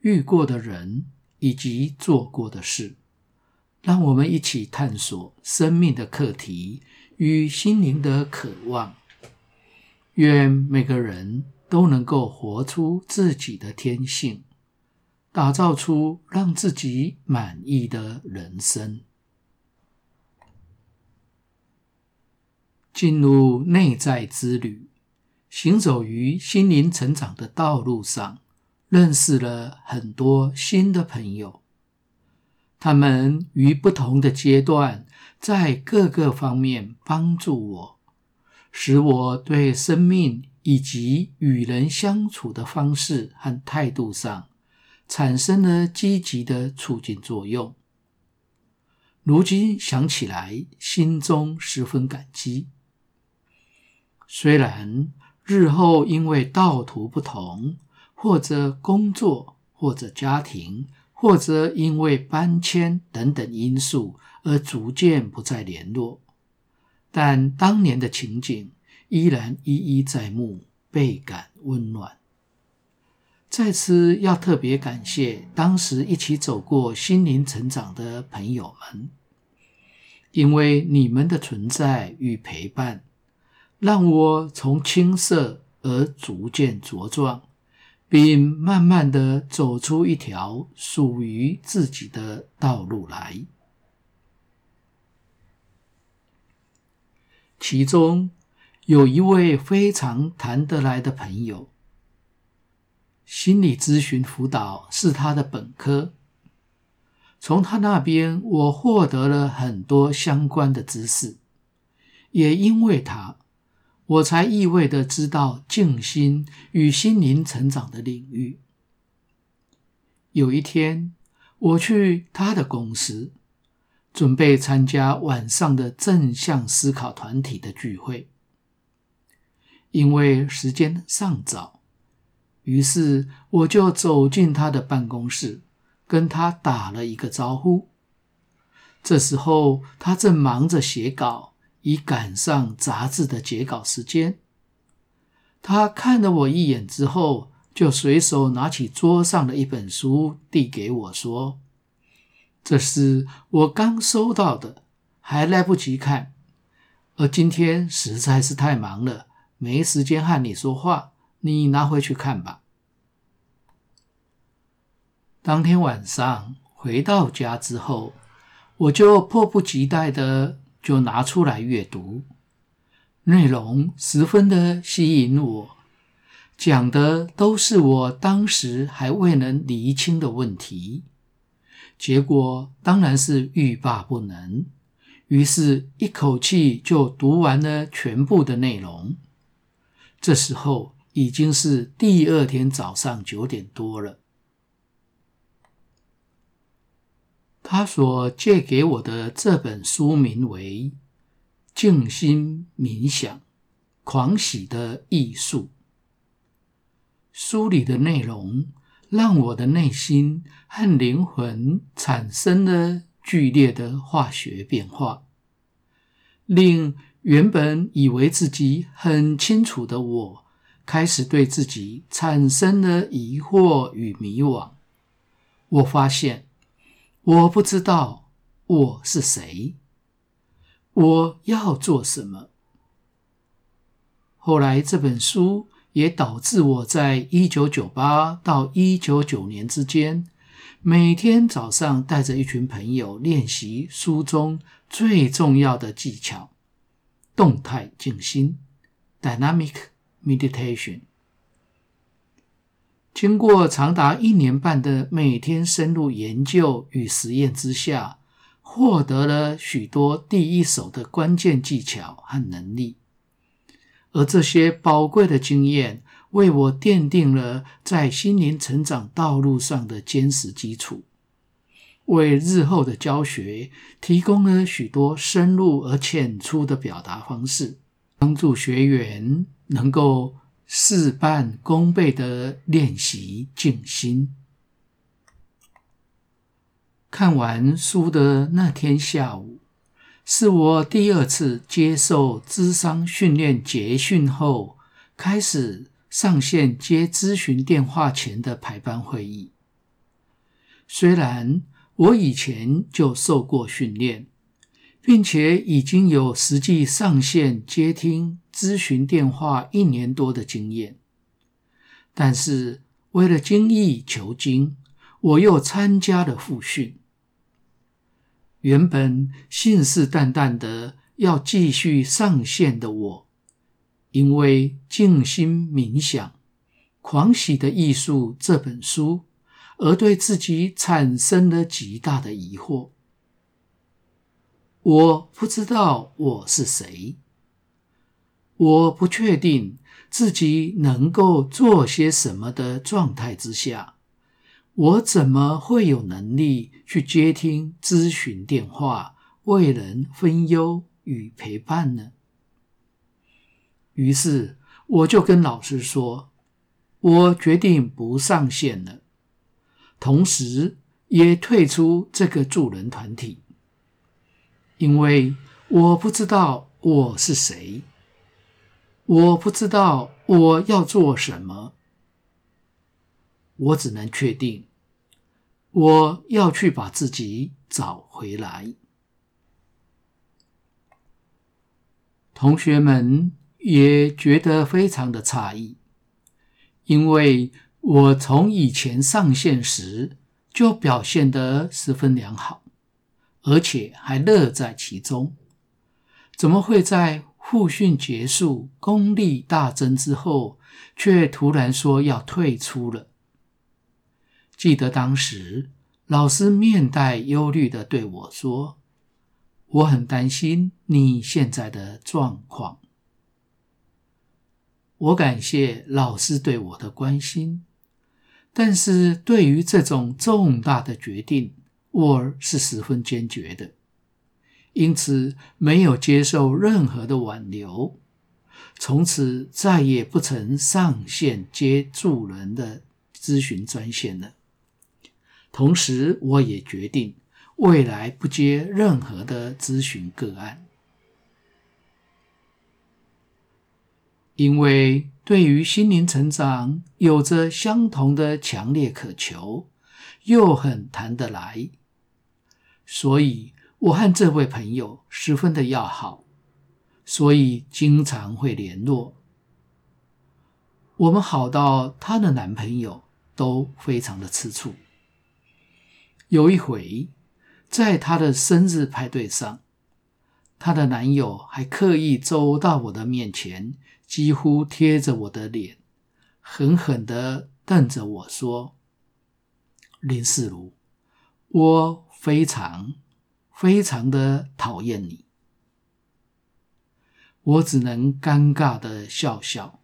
遇过的人以及做过的事，让我们一起探索生命的课题与心灵的渴望。愿每个人都能够活出自己的天性，打造出让自己满意的人生。进入内在之旅。行走于心灵成长的道路上，认识了很多新的朋友。他们于不同的阶段，在各个方面帮助我，使我对生命以及与人相处的方式和态度上，产生了积极的促进作用。如今想起来，心中十分感激。虽然，日后因为道途不同，或者工作，或者家庭，或者因为搬迁等等因素而逐渐不再联络，但当年的情景依然一一在目，倍感温暖。在此要特别感谢当时一起走过心灵成长的朋友们，因为你们的存在与陪伴。让我从青涩而逐渐茁壮，并慢慢的走出一条属于自己的道路来。其中有一位非常谈得来的朋友，心理咨询辅导是他的本科。从他那边，我获得了很多相关的知识，也因为他。我才意味的知道静心与心灵成长的领域。有一天，我去他的公司，准备参加晚上的正向思考团体的聚会。因为时间尚早，于是我就走进他的办公室，跟他打了一个招呼。这时候，他正忙着写稿。以赶上杂志的截稿时间，他看了我一眼之后，就随手拿起桌上的一本书递给我，说：“这是我刚收到的，还来不及看，而今天实在是太忙了，没时间和你说话，你拿回去看吧。”当天晚上回到家之后，我就迫不及待的。就拿出来阅读，内容十分的吸引我，讲的都是我当时还未能厘清的问题，结果当然是欲罢不能，于是一口气就读完了全部的内容。这时候已经是第二天早上九点多了。他所借给我的这本书名为《静心冥想：狂喜的艺术》。书里的内容让我的内心和灵魂产生了剧烈的化学变化，令原本以为自己很清楚的我，开始对自己产生了疑惑与迷惘。我发现。我不知道我是谁，我要做什么。后来这本书也导致我在一九九八到一九九年之间，每天早上带着一群朋友练习书中最重要的技巧——动态静心 （Dynamic Meditation）。经过长达一年半的每天深入研究与实验之下，获得了许多第一手的关键技巧和能力。而这些宝贵的经验，为我奠定了在心灵成长道路上的坚实基础，为日后的教学提供了许多深入而浅出的表达方式，帮助学员能够事半功倍的练习静心。看完书的那天下午，是我第二次接受咨商训练结训后，开始上线接咨询电话前的排班会议。虽然我以前就受过训练，并且已经有实际上线接听咨询电话一年多的经验，但是为了精益求精，我又参加了复训。原本信誓旦旦的要继续上线的我，因为静心冥想、狂喜的艺术这本书，而对自己产生了极大的疑惑。我不知道我是谁，我不确定自己能够做些什么的状态之下。我怎么会有能力去接听咨询电话，为人分忧与陪伴呢？于是我就跟老师说，我决定不上线了，同时也退出这个助人团体，因为我不知道我是谁，我不知道我要做什么，我只能确定。我要去把自己找回来。同学们也觉得非常的诧异，因为我从以前上线时就表现得十分良好，而且还乐在其中，怎么会在复训结束、功力大增之后，却突然说要退出了？记得当时，老师面带忧虑的对我说：“我很担心你现在的状况。”我感谢老师对我的关心，但是对于这种重大的决定，我是十分坚决的，因此没有接受任何的挽留，从此再也不曾上线接助人的咨询专线了。同时，我也决定未来不接任何的咨询个案，因为对于心灵成长有着相同的强烈渴求，又很谈得来，所以我和这位朋友十分的要好，所以经常会联络。我们好到她的男朋友都非常的吃醋。有一回，在她的生日派对上，她的男友还刻意走到我的面前，几乎贴着我的脸，狠狠的瞪着我说：“林世如，我非常非常的讨厌你。”我只能尴尬的笑笑，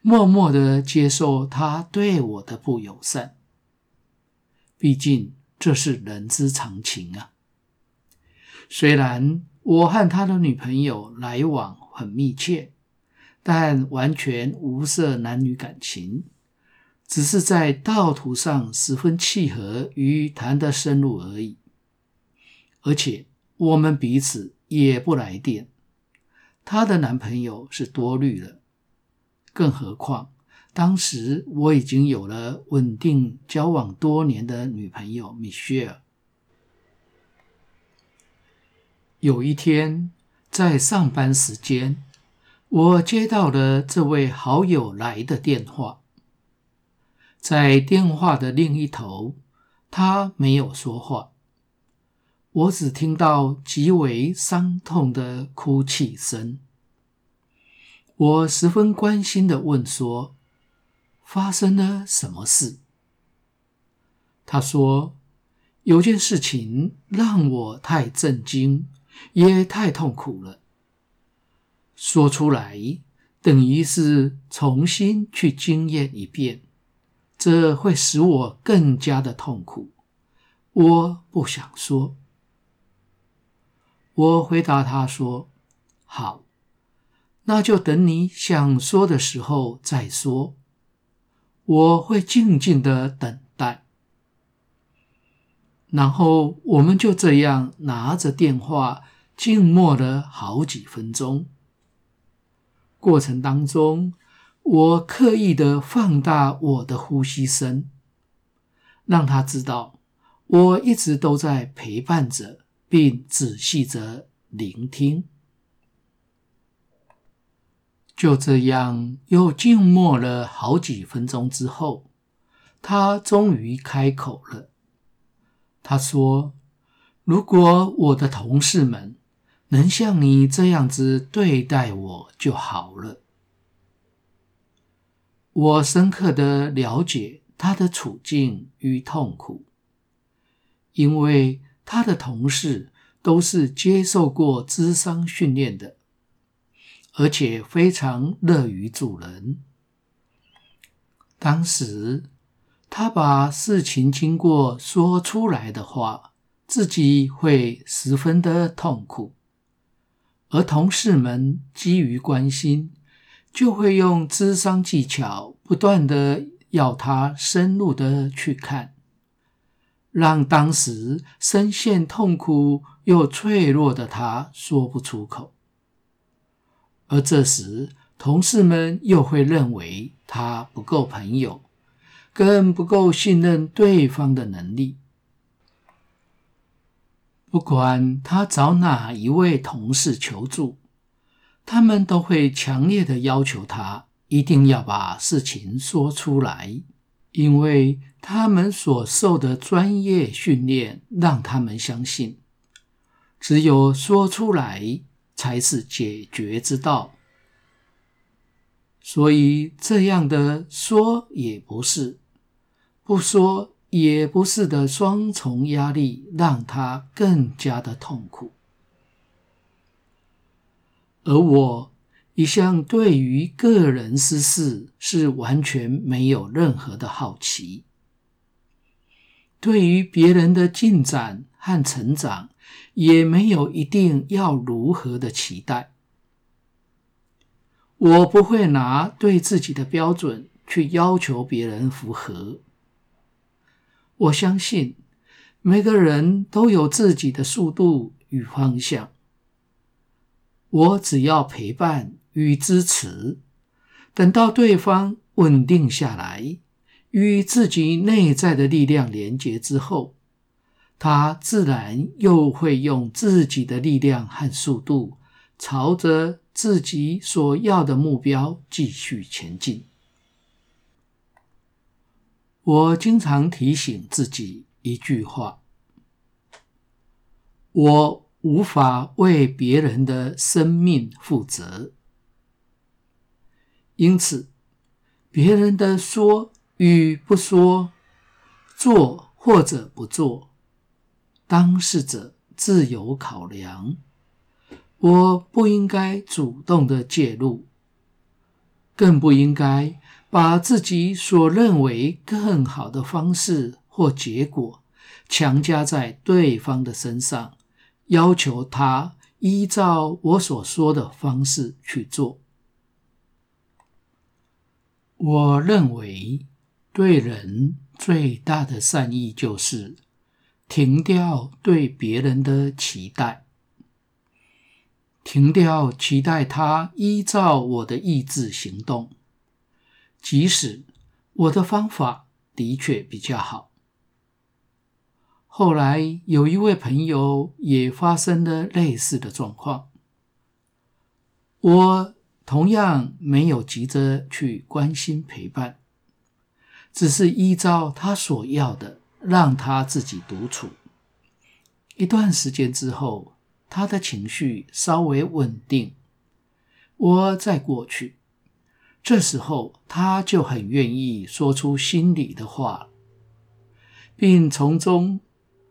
默默的接受他对我的不友善。毕竟。这是人之常情啊。虽然我和他的女朋友来往很密切，但完全无涉男女感情，只是在道途上十分契合与谈得深入而已。而且我们彼此也不来电，她的男朋友是多虑了，更何况。当时我已经有了稳定交往多年的女朋友米歇尔。有一天在上班时间，我接到了这位好友来的电话。在电话的另一头，他没有说话，我只听到极为伤痛的哭泣声。我十分关心地问说，发生了什么事？他说：“有件事情让我太震惊，也太痛苦了。说出来，等于是重新去经验一遍，这会使我更加的痛苦。我不想说。我回答他说：“好，那就等你想说的时候再说。我会静静的等待。”然后我们就这样拿着电话静默了好几分钟。过程当中，我刻意的放大我的呼吸声，让他知道我一直都在陪伴着，并仔细的聆听。就这样，又静默了好几分钟之后，他终于开口了。他说：“如果我的同事们能像你这样子对待我就好了。”我深刻的了解他的处境与痛苦，因为他的同事都是接受过咨商训练的，而且非常乐于助人。当时，他把事情经过说出来的话，自己会十分的痛苦，而同事们基于关心，就会用智商技巧，不断的要他深入的去看，让当时深陷痛苦又脆弱的他说不出口，而这时同事们又会认为他不够朋友。更不够信任对方的能力。不管他找哪一位同事求助，他们都会强烈的要求他一定要把事情说出来，因为他们所受的专业训练让他们相信，只有说出来才是解决之道。所以这样的说也不是。不说也不是的双重压力，让他更加的痛苦。而我一向对于个人私事是完全没有任何的好奇，对于别人的进展和成长，也没有一定要如何的期待。我不会拿对自己的标准去要求别人符合。我相信每个人都有自己的速度与方向。我只要陪伴与支持，等到对方稳定下来，与自己内在的力量连接之后，他自然又会用自己的力量和速度，朝着自己所要的目标继续前进。我经常提醒自己一句话：我无法为别人的生命负责，因此，别人的说与不说，做或者不做，当事者自有考量。我不应该主动的介入，更不应该。把自己所认为更好的方式或结果强加在对方的身上，要求他依照我所说的方式去做。我认为对人最大的善意就是停掉对别人的期待，停掉期待他依照我的意志行动。即使我的方法的确比较好，后来有一位朋友也发生了类似的状况，我同样没有急着去关心陪伴，只是依照他所要的，让他自己独处。一段时间之后，他的情绪稍微稳定，我再过去。这时候，他就很愿意说出心里的话，并从中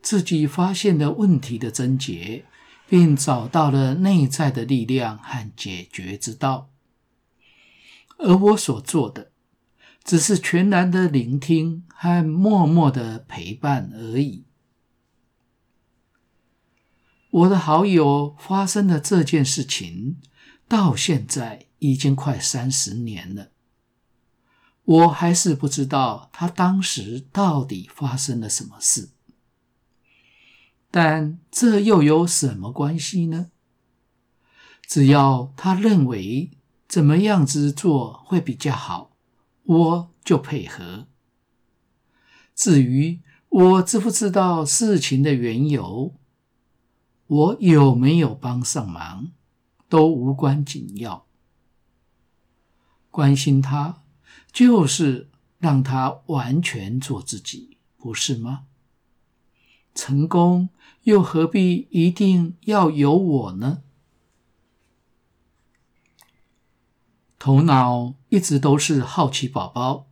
自己发现了问题的症结，并找到了内在的力量和解决之道。而我所做的，只是全然的聆听和默默的陪伴而已。我的好友发生的这件事情，到现在已经快三十年了，我还是不知道他当时到底发生了什么事。但这又有什么关系呢？只要他认为怎么样子做会比较好，我就配合。至于我知不知道事情的缘由，我有没有帮上忙，都无关紧要。关心他，就是让他完全做自己，不是吗？成功又何必一定要有我呢？头脑一直都是好奇宝宝，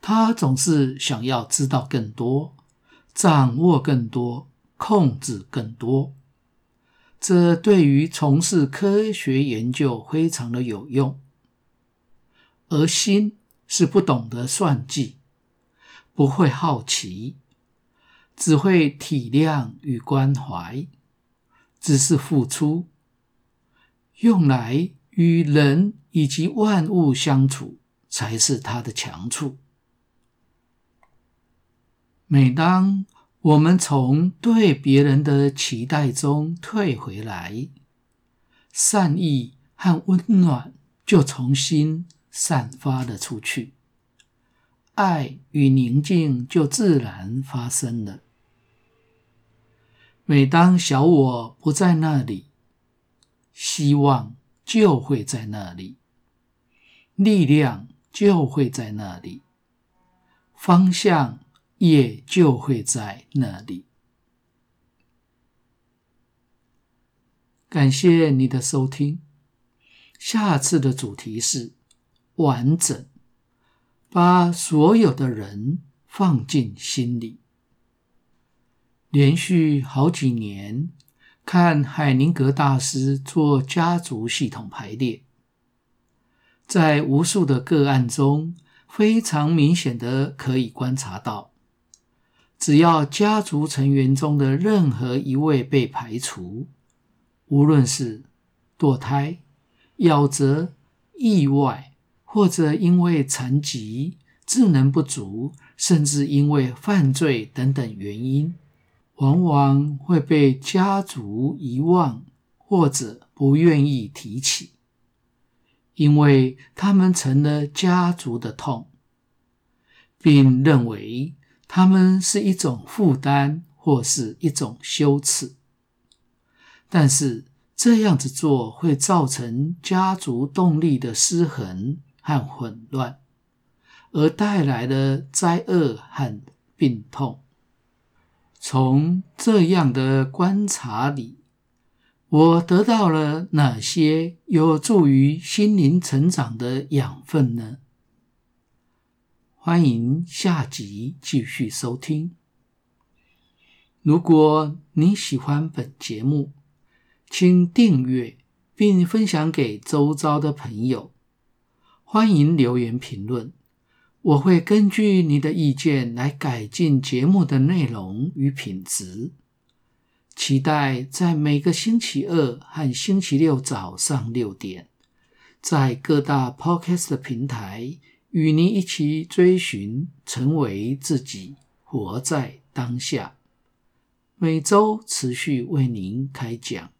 他总是想要知道更多，掌握更多，控制更多。这对于从事科学研究非常的有用，而心是不懂得算计，不会好奇，只会体谅与关怀，只是付出，用来与人以及万物相处才是他的强处。每当我们从对别人的期待中退回来，善意和温暖就重新散发了出去，爱与宁静就自然发生了。每当小我不在那里，希望就会在那里，力量就会在那里，方向。也就会在那里。感谢你的收听，下次的主题是完整，把所有的人放进心里。连续好几年看海宁格大师做家族系统排列，在无数的个案中，非常明显的可以观察到。只要家族成员中的任何一位被排除，无论是堕胎、夭折、意外，或者因为残疾、智能不足，甚至因为犯罪等等原因，往往会被家族遗忘或者不愿意提起，因为他们成了家族的痛，并认为。他们是一种负担，或是一种羞耻，但是这样子做会造成家族动力的失衡和混乱，而带来的灾厄和病痛。从这样的观察里，我得到了哪些有助于心灵成长的养分呢？欢迎下集继续收听。如果你喜欢本节目，请订阅并分享给周遭的朋友。欢迎留言评论，我会根据你的意见来改进节目的内容与品质。期待在每个星期二和星期六早上六点，在各大 Podcast 平台。与您一起追寻，成为自己，活在当下。每周持续为您开讲。